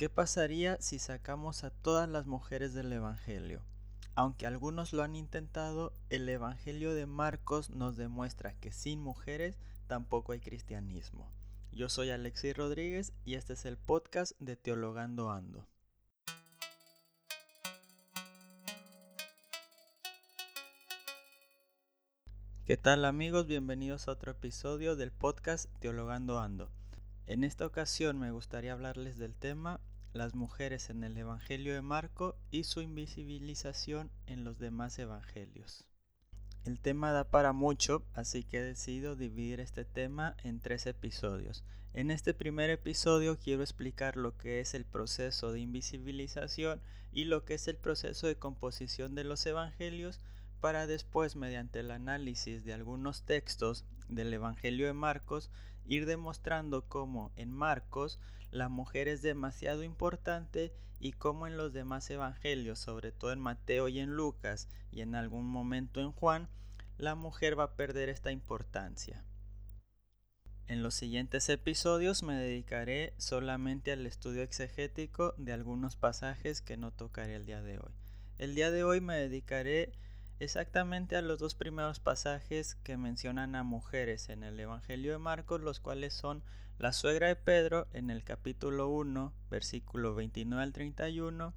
¿Qué pasaría si sacamos a todas las mujeres del Evangelio? Aunque algunos lo han intentado, el Evangelio de Marcos nos demuestra que sin mujeres tampoco hay cristianismo. Yo soy Alexis Rodríguez y este es el podcast de Teologando Ando. ¿Qué tal amigos? Bienvenidos a otro episodio del podcast Teologando Ando. En esta ocasión me gustaría hablarles del tema las mujeres en el Evangelio de Marco y su invisibilización en los demás evangelios. El tema da para mucho, así que he decidido dividir este tema en tres episodios. En este primer episodio quiero explicar lo que es el proceso de invisibilización y lo que es el proceso de composición de los evangelios para después, mediante el análisis de algunos textos del Evangelio de Marcos, ir demostrando cómo en Marcos la mujer es demasiado importante y cómo en los demás evangelios, sobre todo en Mateo y en Lucas y en algún momento en Juan, la mujer va a perder esta importancia. En los siguientes episodios me dedicaré solamente al estudio exegético de algunos pasajes que no tocaré el día de hoy. El día de hoy me dedicaré exactamente a los dos primeros pasajes que mencionan a mujeres en el Evangelio de Marcos, los cuales son la suegra de Pedro en el capítulo 1, versículo 29 al 31,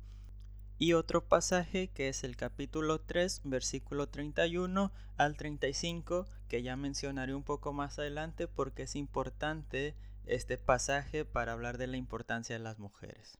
y otro pasaje que es el capítulo 3, versículo 31 al 35, que ya mencionaré un poco más adelante porque es importante este pasaje para hablar de la importancia de las mujeres.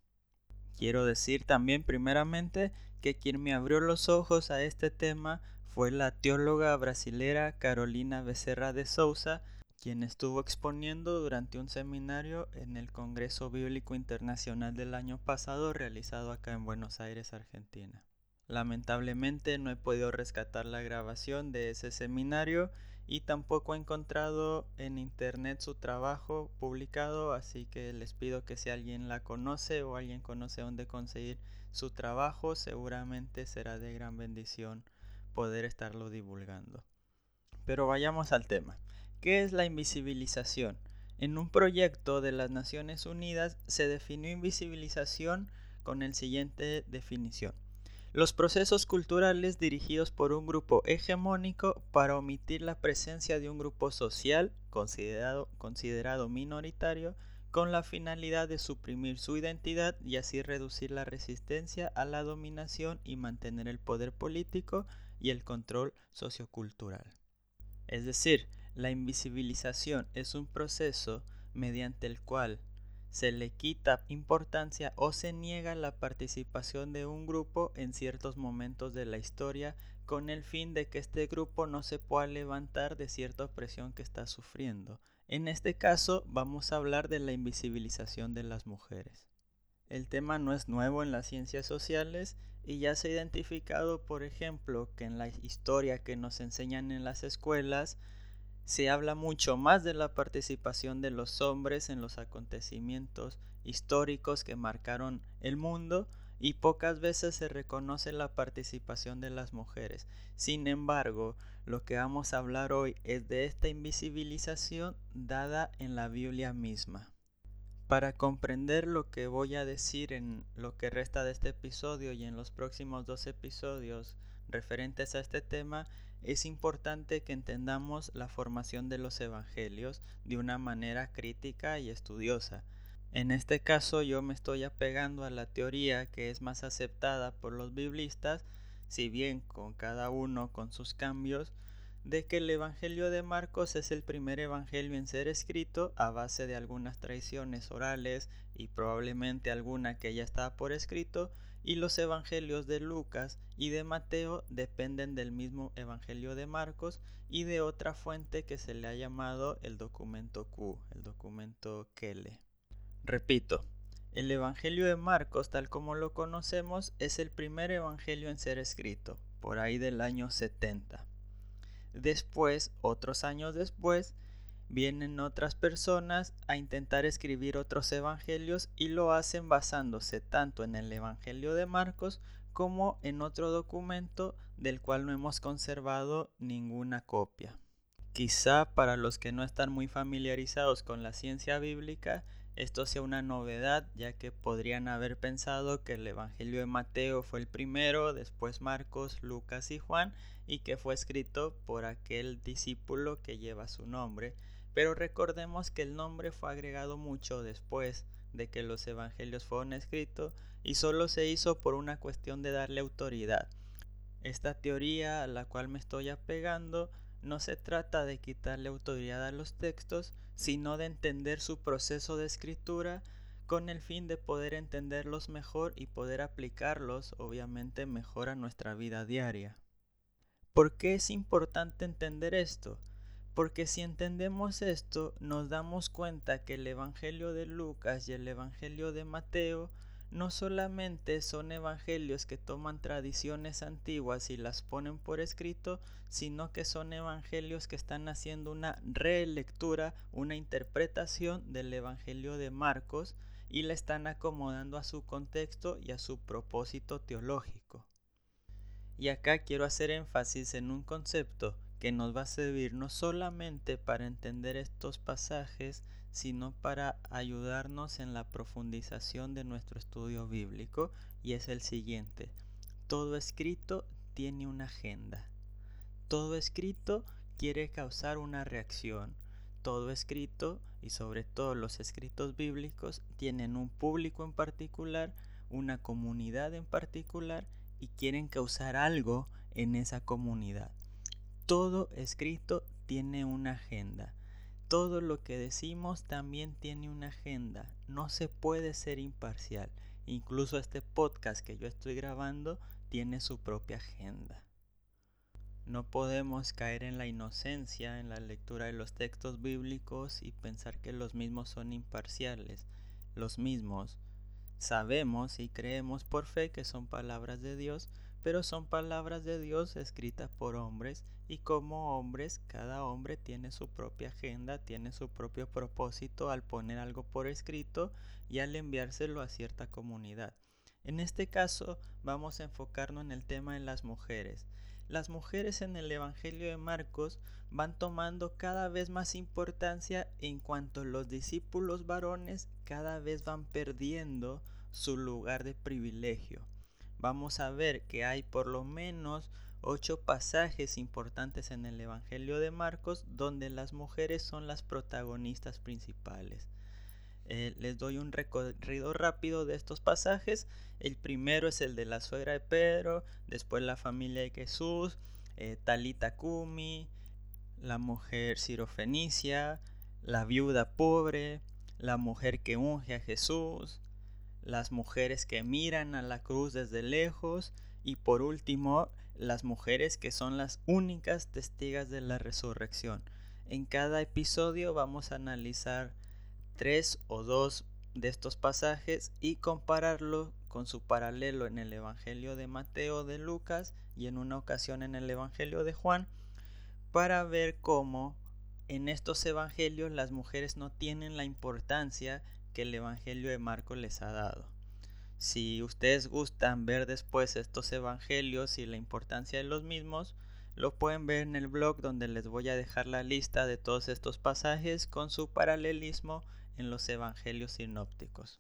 Quiero decir también primeramente que quien me abrió los ojos a este tema fue la teóloga brasilera Carolina Becerra de Souza, quien estuvo exponiendo durante un seminario en el Congreso Bíblico Internacional del año pasado realizado acá en Buenos Aires, Argentina. Lamentablemente no he podido rescatar la grabación de ese seminario y tampoco he encontrado en internet su trabajo publicado, así que les pido que si alguien la conoce o alguien conoce dónde conseguir su trabajo, seguramente será de gran bendición poder estarlo divulgando. Pero vayamos al tema. ¿Qué es la invisibilización? En un proyecto de las Naciones Unidas se definió invisibilización con el siguiente definición. Los procesos culturales dirigidos por un grupo hegemónico para omitir la presencia de un grupo social considerado, considerado minoritario con la finalidad de suprimir su identidad y así reducir la resistencia a la dominación y mantener el poder político y el control sociocultural. Es decir, la invisibilización es un proceso mediante el cual se le quita importancia o se niega la participación de un grupo en ciertos momentos de la historia con el fin de que este grupo no se pueda levantar de cierta opresión que está sufriendo. En este caso vamos a hablar de la invisibilización de las mujeres. El tema no es nuevo en las ciencias sociales y ya se ha identificado, por ejemplo, que en la historia que nos enseñan en las escuelas, se habla mucho más de la participación de los hombres en los acontecimientos históricos que marcaron el mundo y pocas veces se reconoce la participación de las mujeres. Sin embargo, lo que vamos a hablar hoy es de esta invisibilización dada en la Biblia misma. Para comprender lo que voy a decir en lo que resta de este episodio y en los próximos dos episodios referentes a este tema, es importante que entendamos la formación de los evangelios de una manera crítica y estudiosa. En este caso yo me estoy apegando a la teoría que es más aceptada por los biblistas, si bien con cada uno con sus cambios, de que el Evangelio de Marcos es el primer Evangelio en ser escrito a base de algunas tradiciones orales y probablemente alguna que ya estaba por escrito, y los Evangelios de Lucas y de Mateo dependen del mismo Evangelio de Marcos y de otra fuente que se le ha llamado el documento Q, el documento Kele. Repito, el Evangelio de Marcos, tal como lo conocemos, es el primer Evangelio en ser escrito, por ahí del año 70. Después, otros años después, vienen otras personas a intentar escribir otros evangelios y lo hacen basándose tanto en el Evangelio de Marcos como en otro documento del cual no hemos conservado ninguna copia. Quizá para los que no están muy familiarizados con la ciencia bíblica, esto sea una novedad, ya que podrían haber pensado que el Evangelio de Mateo fue el primero, después Marcos, Lucas y Juan, y que fue escrito por aquel discípulo que lleva su nombre. Pero recordemos que el nombre fue agregado mucho después de que los evangelios fueron escritos y solo se hizo por una cuestión de darle autoridad. Esta teoría a la cual me estoy apegando no se trata de quitarle autoridad a los textos, sino de entender su proceso de escritura con el fin de poder entenderlos mejor y poder aplicarlos obviamente mejor a nuestra vida diaria. ¿Por qué es importante entender esto? Porque si entendemos esto, nos damos cuenta que el Evangelio de Lucas y el Evangelio de Mateo no solamente son evangelios que toman tradiciones antiguas y las ponen por escrito, sino que son evangelios que están haciendo una relectura, una interpretación del Evangelio de Marcos y la están acomodando a su contexto y a su propósito teológico. Y acá quiero hacer énfasis en un concepto que nos va a servir no solamente para entender estos pasajes, sino para ayudarnos en la profundización de nuestro estudio bíblico, y es el siguiente. Todo escrito tiene una agenda. Todo escrito quiere causar una reacción. Todo escrito, y sobre todo los escritos bíblicos, tienen un público en particular, una comunidad en particular, y quieren causar algo en esa comunidad. Todo escrito tiene una agenda todo lo que decimos también tiene una agenda. No se puede ser imparcial. Incluso este podcast que yo estoy grabando tiene su propia agenda. No podemos caer en la inocencia en la lectura de los textos bíblicos y pensar que los mismos son imparciales. Los mismos sabemos y creemos por fe que son palabras de Dios, pero son palabras de Dios escritas por hombres y como hombres cada hombre tiene su propia agenda, tiene su propio propósito al poner algo por escrito y al enviárselo a cierta comunidad. En este caso vamos a enfocarnos en el tema de las mujeres. Las mujeres en el Evangelio de Marcos van tomando cada vez más importancia en cuanto los discípulos varones cada vez van perdiendo su lugar de privilegio vamos a ver que hay por lo menos ocho pasajes importantes en el Evangelio de Marcos donde las mujeres son las protagonistas principales. Eh, les doy un recorrido rápido de estos pasajes. El primero es el de la suegra de Pedro, después la familia de Jesús, eh, Talita Kumi, la mujer sirofenicia, la viuda pobre, la mujer que unge a Jesús, las mujeres que miran a la cruz desde lejos y por último las mujeres que son las únicas testigas de la resurrección. En cada episodio vamos a analizar tres o dos de estos pasajes y compararlo con su paralelo en el Evangelio de Mateo de Lucas y en una ocasión en el Evangelio de Juan para ver cómo en estos evangelios las mujeres no tienen la importancia que el Evangelio de Marcos les ha dado. Si ustedes gustan ver después estos evangelios y la importancia de los mismos, lo pueden ver en el blog donde les voy a dejar la lista de todos estos pasajes con su paralelismo en los evangelios sinópticos.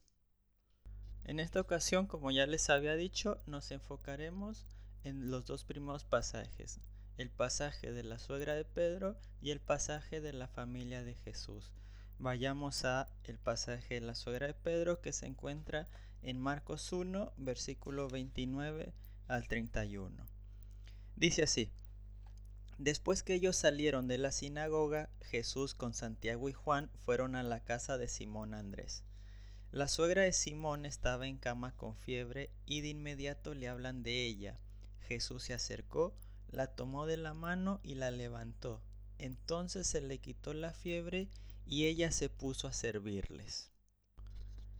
En esta ocasión, como ya les había dicho, nos enfocaremos en los dos primeros pasajes, el pasaje de la suegra de Pedro y el pasaje de la familia de Jesús. Vayamos a el pasaje de la suegra de Pedro que se encuentra en Marcos 1, versículo 29 al 31. Dice así, Después que ellos salieron de la sinagoga, Jesús con Santiago y Juan fueron a la casa de Simón Andrés. La suegra de Simón estaba en cama con fiebre y de inmediato le hablan de ella. Jesús se acercó, la tomó de la mano y la levantó. Entonces se le quitó la fiebre y ella se puso a servirles.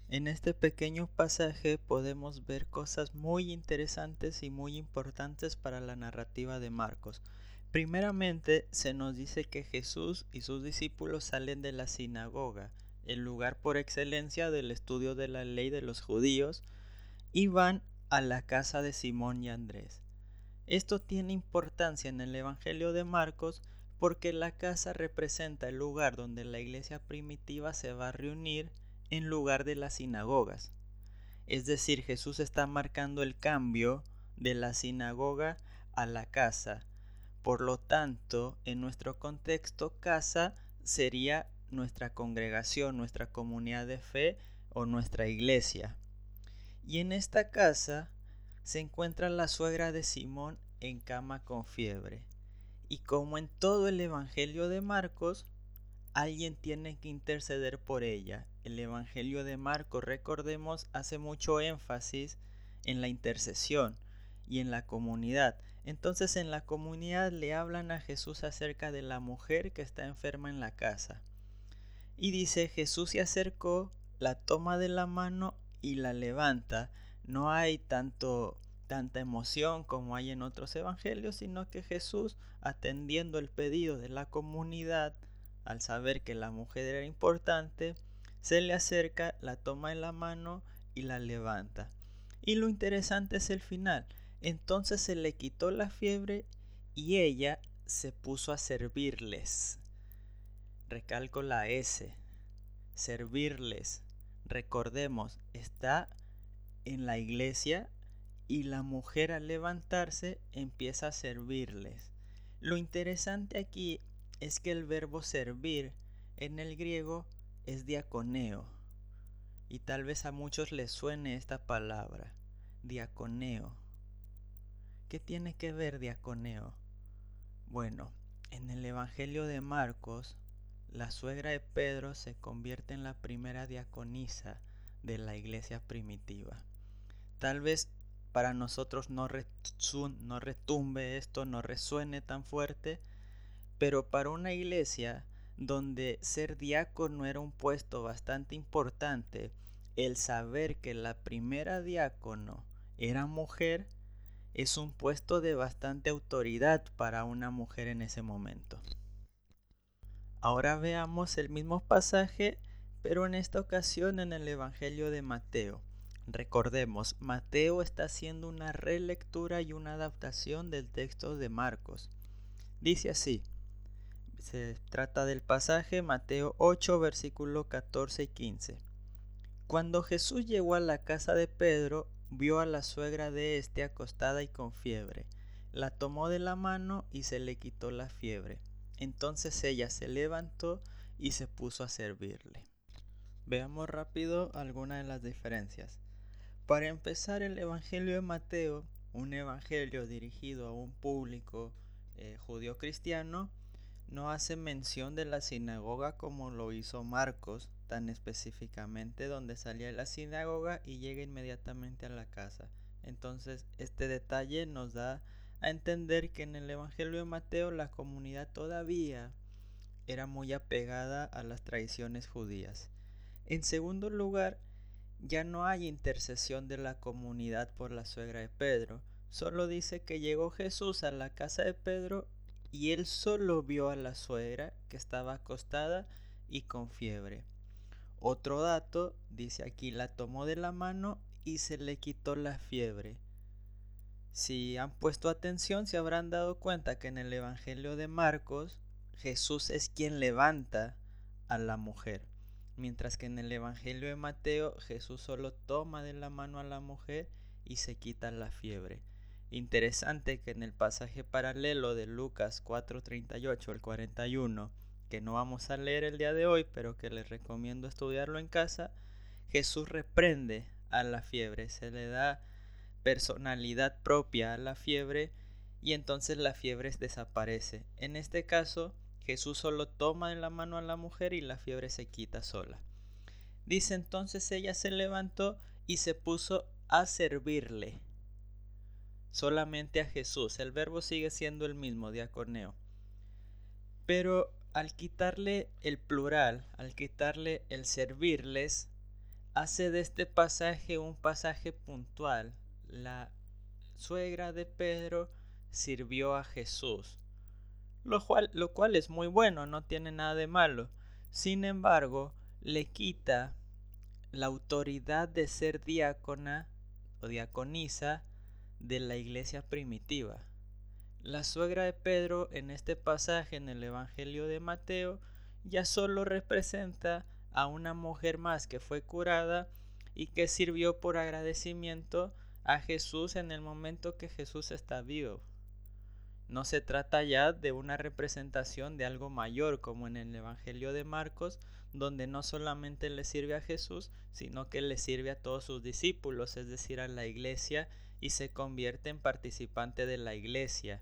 En este pequeño pasaje podemos ver cosas muy interesantes y muy importantes para la narrativa de Marcos. Primeramente se nos dice que Jesús y sus discípulos salen de la sinagoga, el lugar por excelencia del estudio de la ley de los judíos, y van a la casa de Simón y Andrés. Esto tiene importancia en el Evangelio de Marcos porque la casa representa el lugar donde la iglesia primitiva se va a reunir en lugar de las sinagogas. Es decir, Jesús está marcando el cambio de la sinagoga a la casa. Por lo tanto, en nuestro contexto, casa sería nuestra congregación, nuestra comunidad de fe o nuestra iglesia. Y en esta casa se encuentra la suegra de Simón en cama con fiebre. Y como en todo el Evangelio de Marcos, alguien tiene que interceder por ella. El Evangelio de Marcos, recordemos, hace mucho énfasis en la intercesión y en la comunidad. Entonces en la comunidad le hablan a Jesús acerca de la mujer que está enferma en la casa. Y dice, Jesús se acercó, la toma de la mano y la levanta. No hay tanto tanta emoción como hay en otros evangelios, sino que Jesús, atendiendo el pedido de la comunidad, al saber que la mujer era importante, se le acerca, la toma en la mano y la levanta. Y lo interesante es el final. Entonces se le quitó la fiebre y ella se puso a servirles. Recalco la S. Servirles. Recordemos, está en la iglesia y la mujer al levantarse empieza a servirles. Lo interesante aquí es que el verbo servir en el griego es diaconeo. Y tal vez a muchos les suene esta palabra, diaconeo. ¿Qué tiene que ver diaconeo? Bueno, en el Evangelio de Marcos, la suegra de Pedro se convierte en la primera diaconisa de la iglesia primitiva. Tal vez para nosotros no, no retumbe esto, no resuene tan fuerte, pero para una iglesia donde ser diácono era un puesto bastante importante, el saber que la primera diácono era mujer es un puesto de bastante autoridad para una mujer en ese momento. Ahora veamos el mismo pasaje, pero en esta ocasión en el Evangelio de Mateo. Recordemos, Mateo está haciendo una relectura y una adaptación del texto de Marcos. Dice así, se trata del pasaje Mateo 8, versículo 14 y 15. Cuando Jesús llegó a la casa de Pedro, vio a la suegra de éste acostada y con fiebre. La tomó de la mano y se le quitó la fiebre. Entonces ella se levantó y se puso a servirle. Veamos rápido algunas de las diferencias. Para empezar, el Evangelio de Mateo, un evangelio dirigido a un público eh, judío cristiano, no hace mención de la sinagoga como lo hizo Marcos, tan específicamente donde salía de la sinagoga y llega inmediatamente a la casa. Entonces, este detalle nos da a entender que en el Evangelio de Mateo la comunidad todavía era muy apegada a las tradiciones judías. En segundo lugar, ya no hay intercesión de la comunidad por la suegra de Pedro. Solo dice que llegó Jesús a la casa de Pedro y él solo vio a la suegra que estaba acostada y con fiebre. Otro dato, dice aquí, la tomó de la mano y se le quitó la fiebre. Si han puesto atención, se habrán dado cuenta que en el Evangelio de Marcos, Jesús es quien levanta a la mujer. Mientras que en el Evangelio de Mateo Jesús solo toma de la mano a la mujer y se quita la fiebre. Interesante que en el pasaje paralelo de Lucas 4:38 al 41, que no vamos a leer el día de hoy, pero que les recomiendo estudiarlo en casa, Jesús reprende a la fiebre, se le da personalidad propia a la fiebre y entonces la fiebre desaparece. En este caso, Jesús solo toma de la mano a la mujer y la fiebre se quita sola. Dice entonces ella se levantó y se puso a servirle. Solamente a Jesús. El verbo sigue siendo el mismo, diaconeo. Pero al quitarle el plural, al quitarle el servirles, hace de este pasaje un pasaje puntual. La suegra de Pedro sirvió a Jesús lo cual, es muy bueno, no tiene nada de malo. Sin embargo, le quita la autoridad de ser diácona o diaconisa de la iglesia primitiva. La suegra de Pedro en este pasaje en el Evangelio de Mateo ya solo representa a una mujer más que fue curada y que sirvió por agradecimiento a Jesús en el momento que Jesús está vivo. No se trata ya de una representación de algo mayor como en el Evangelio de Marcos, donde no solamente le sirve a Jesús, sino que le sirve a todos sus discípulos, es decir, a la iglesia, y se convierte en participante de la iglesia.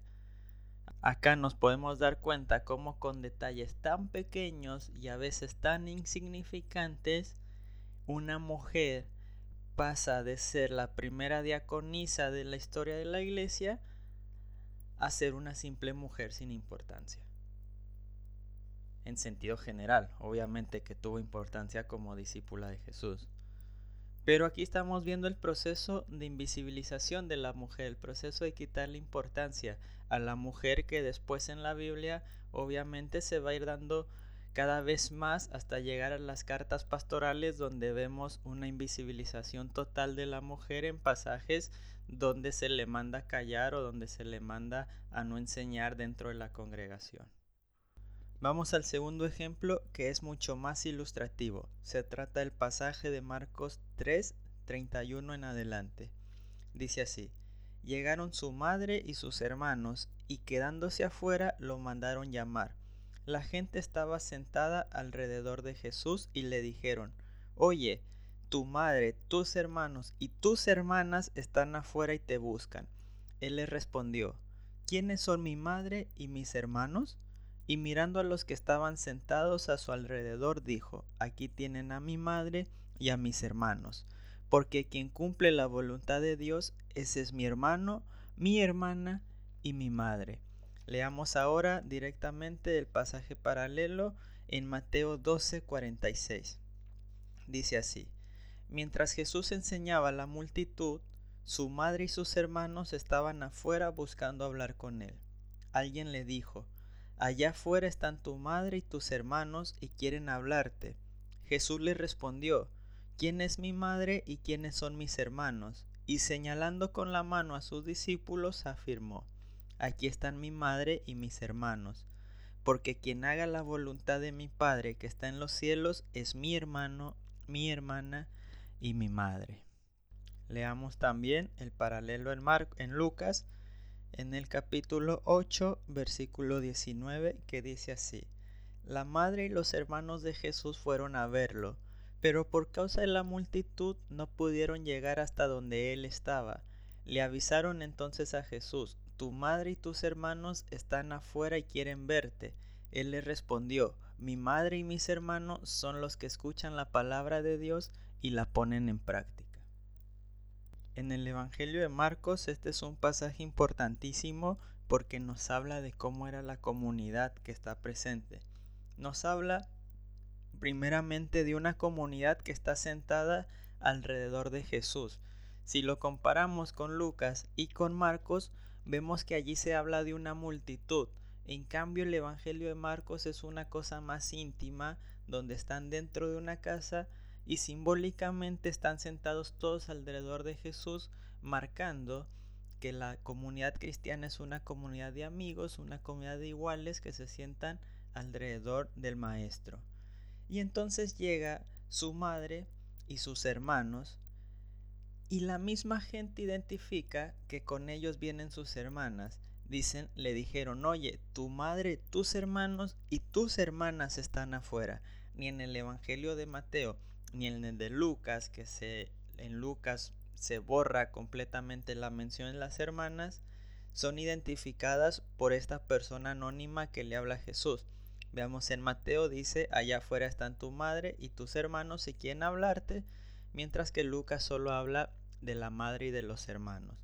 Acá nos podemos dar cuenta cómo con detalles tan pequeños y a veces tan insignificantes, una mujer pasa de ser la primera diaconisa de la historia de la iglesia a ser una simple mujer sin importancia. En sentido general, obviamente que tuvo importancia como discípula de Jesús. Pero aquí estamos viendo el proceso de invisibilización de la mujer, el proceso de quitarle importancia a la mujer que después en la Biblia obviamente se va a ir dando cada vez más hasta llegar a las cartas pastorales donde vemos una invisibilización total de la mujer en pasajes donde se le manda callar o donde se le manda a no enseñar dentro de la congregación. Vamos al segundo ejemplo que es mucho más ilustrativo. Se trata del pasaje de Marcos 3, 31 en adelante. Dice así, llegaron su madre y sus hermanos y quedándose afuera lo mandaron llamar. La gente estaba sentada alrededor de Jesús y le dijeron, Oye, tu madre, tus hermanos y tus hermanas están afuera y te buscan. Él les respondió, ¿quiénes son mi madre y mis hermanos? Y mirando a los que estaban sentados a su alrededor, dijo, Aquí tienen a mi madre y a mis hermanos, porque quien cumple la voluntad de Dios, ese es mi hermano, mi hermana y mi madre. Leamos ahora directamente el pasaje paralelo en Mateo 12, 46. Dice así, Mientras Jesús enseñaba a la multitud, su madre y sus hermanos estaban afuera buscando hablar con él. Alguien le dijo, Allá afuera están tu madre y tus hermanos y quieren hablarte. Jesús le respondió, ¿quién es mi madre y quiénes son mis hermanos? Y señalando con la mano a sus discípulos, afirmó, Aquí están mi madre y mis hermanos, porque quien haga la voluntad de mi Padre que está en los cielos es mi hermano, mi hermana y mi madre. Leamos también el paralelo en, en Lucas en el capítulo 8, versículo 19, que dice así, La madre y los hermanos de Jesús fueron a verlo, pero por causa de la multitud no pudieron llegar hasta donde él estaba. Le avisaron entonces a Jesús, Tu madre y tus hermanos están afuera y quieren verte. Él le respondió, Mi madre y mis hermanos son los que escuchan la palabra de Dios y la ponen en práctica. En el Evangelio de Marcos este es un pasaje importantísimo porque nos habla de cómo era la comunidad que está presente. Nos habla primeramente de una comunidad que está sentada alrededor de Jesús. Si lo comparamos con Lucas y con Marcos, vemos que allí se habla de una multitud. En cambio, el Evangelio de Marcos es una cosa más íntima, donde están dentro de una casa y simbólicamente están sentados todos alrededor de Jesús, marcando que la comunidad cristiana es una comunidad de amigos, una comunidad de iguales que se sientan alrededor del Maestro. Y entonces llega su madre y sus hermanos, y la misma gente identifica que con ellos vienen sus hermanas. Dicen, le dijeron, oye, tu madre, tus hermanos y tus hermanas están afuera. Ni en el Evangelio de Mateo ni en el de Lucas, que se, en Lucas se borra completamente la mención de las hermanas, son identificadas por esta persona anónima que le habla a Jesús. Veamos en Mateo dice, allá afuera están tu madre y tus hermanos si quieren hablarte, mientras que Lucas solo habla de la madre y de los hermanos.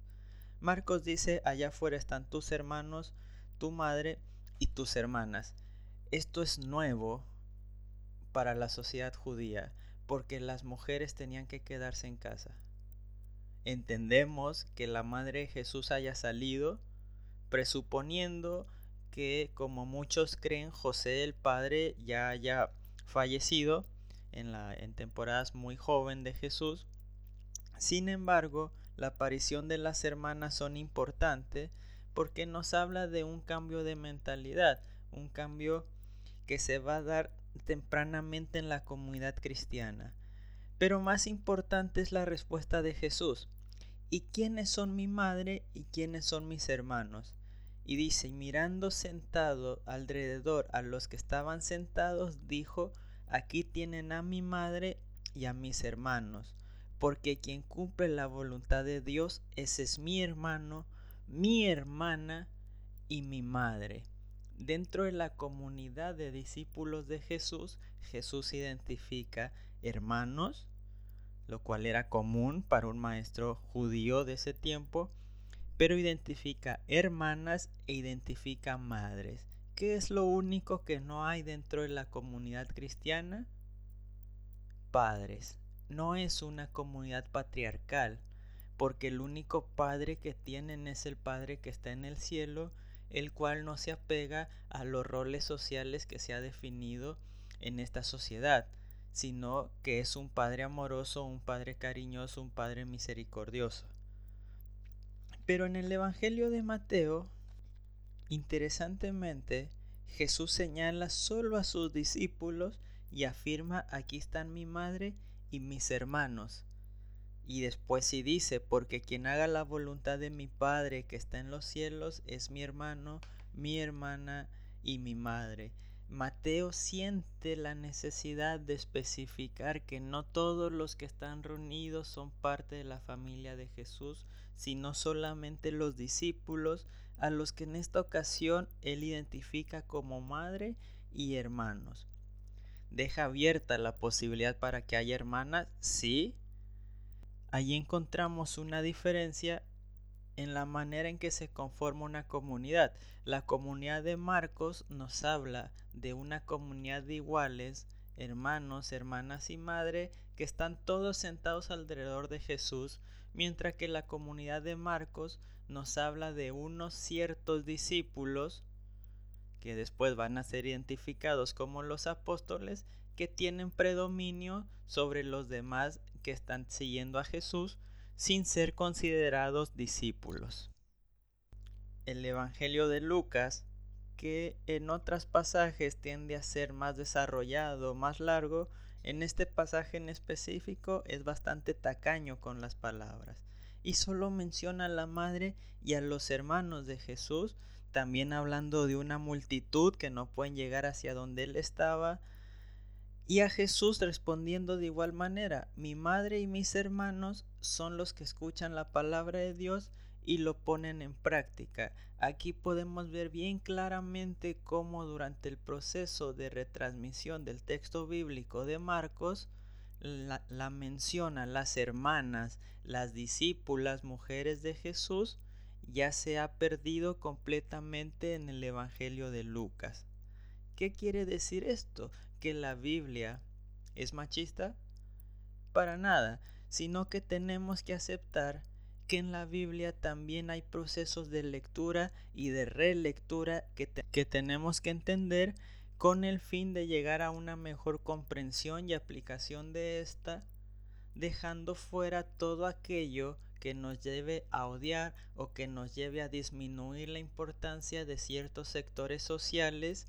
Marcos dice, allá afuera están tus hermanos, tu madre y tus hermanas. Esto es nuevo para la sociedad judía porque las mujeres tenían que quedarse en casa. Entendemos que la madre de Jesús haya salido, presuponiendo que, como muchos creen, José el padre ya haya fallecido en, la, en temporadas muy joven de Jesús. Sin embargo, la aparición de las hermanas son importantes porque nos habla de un cambio de mentalidad, un cambio que se va a dar tempranamente en la comunidad cristiana. Pero más importante es la respuesta de Jesús. ¿Y quiénes son mi madre y quiénes son mis hermanos? Y dice, mirando sentado alrededor a los que estaban sentados, dijo, aquí tienen a mi madre y a mis hermanos, porque quien cumple la voluntad de Dios, ese es mi hermano, mi hermana y mi madre. Dentro de la comunidad de discípulos de Jesús, Jesús identifica hermanos, lo cual era común para un maestro judío de ese tiempo, pero identifica hermanas e identifica madres. ¿Qué es lo único que no hay dentro de la comunidad cristiana? Padres. No es una comunidad patriarcal, porque el único padre que tienen es el Padre que está en el cielo, el cual no se apega a los roles sociales que se ha definido en esta sociedad, sino que es un Padre amoroso, un Padre cariñoso, un Padre misericordioso. Pero en el Evangelio de Mateo, interesantemente, Jesús señala solo a sus discípulos y afirma, aquí están mi madre y mis hermanos. Y después sí dice, porque quien haga la voluntad de mi Padre que está en los cielos es mi hermano, mi hermana y mi madre. Mateo siente la necesidad de especificar que no todos los que están reunidos son parte de la familia de Jesús, sino solamente los discípulos a los que en esta ocasión él identifica como madre y hermanos. Deja abierta la posibilidad para que haya hermanas, sí, Allí encontramos una diferencia en la manera en que se conforma una comunidad. La comunidad de Marcos nos habla de una comunidad de iguales, hermanos, hermanas y madre, que están todos sentados alrededor de Jesús, mientras que la comunidad de Marcos nos habla de unos ciertos discípulos, que después van a ser identificados como los apóstoles, que tienen predominio sobre los demás que están siguiendo a Jesús sin ser considerados discípulos. El Evangelio de Lucas, que en otros pasajes tiende a ser más desarrollado, más largo, en este pasaje en específico es bastante tacaño con las palabras y solo menciona a la madre y a los hermanos de Jesús, también hablando de una multitud que no pueden llegar hacia donde él estaba, y a Jesús respondiendo de igual manera, mi madre y mis hermanos son los que escuchan la palabra de Dios y lo ponen en práctica. Aquí podemos ver bien claramente cómo durante el proceso de retransmisión del texto bíblico de Marcos, la, menciona las hermanas, las discípulas, mujeres de Jesús, ya se ha perdido completamente en el Evangelio de Lucas. ¿Qué quiere decir esto? que la Biblia es machista? Para nada, sino que tenemos que aceptar que en la Biblia también hay procesos de lectura y de relectura que, que tenemos que entender con el fin de llegar a una mejor comprensión y aplicación de esta, dejando fuera todo aquello que nos lleve a odiar o que nos lleve a disminuir la importancia de ciertos sectores sociales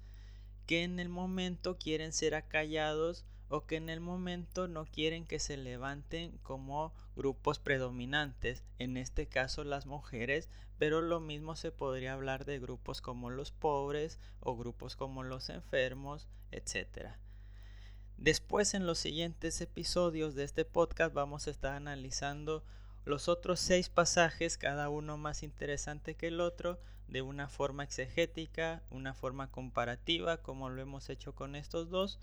que en el momento quieren ser acallados o que en el momento no quieren que se levanten como grupos predominantes, en este caso las mujeres, pero lo mismo se podría hablar de grupos como los pobres o grupos como los enfermos, etc. Después en los siguientes episodios de este podcast vamos a estar analizando los otros seis pasajes, cada uno más interesante que el otro, de una forma exegética, una forma comparativa, como lo hemos hecho con estos dos.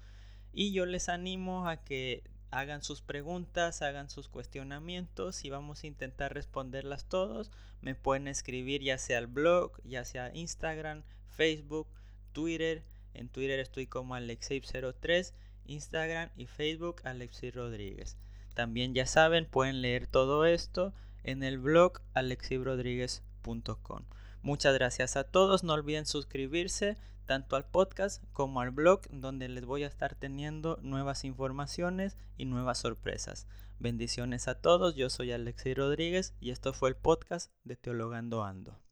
Y yo les animo a que hagan sus preguntas, hagan sus cuestionamientos y vamos a intentar responderlas todos. Me pueden escribir ya sea al blog, ya sea Instagram, Facebook, Twitter. En Twitter estoy como Alexei03, Instagram y Facebook Alexei Rodríguez. También ya saben, pueden leer todo esto en el blog alexibrodríguez.com. Muchas gracias a todos. No olviden suscribirse tanto al podcast como al blog donde les voy a estar teniendo nuevas informaciones y nuevas sorpresas. Bendiciones a todos. Yo soy Alexi Rodríguez y esto fue el podcast de Teologando Ando.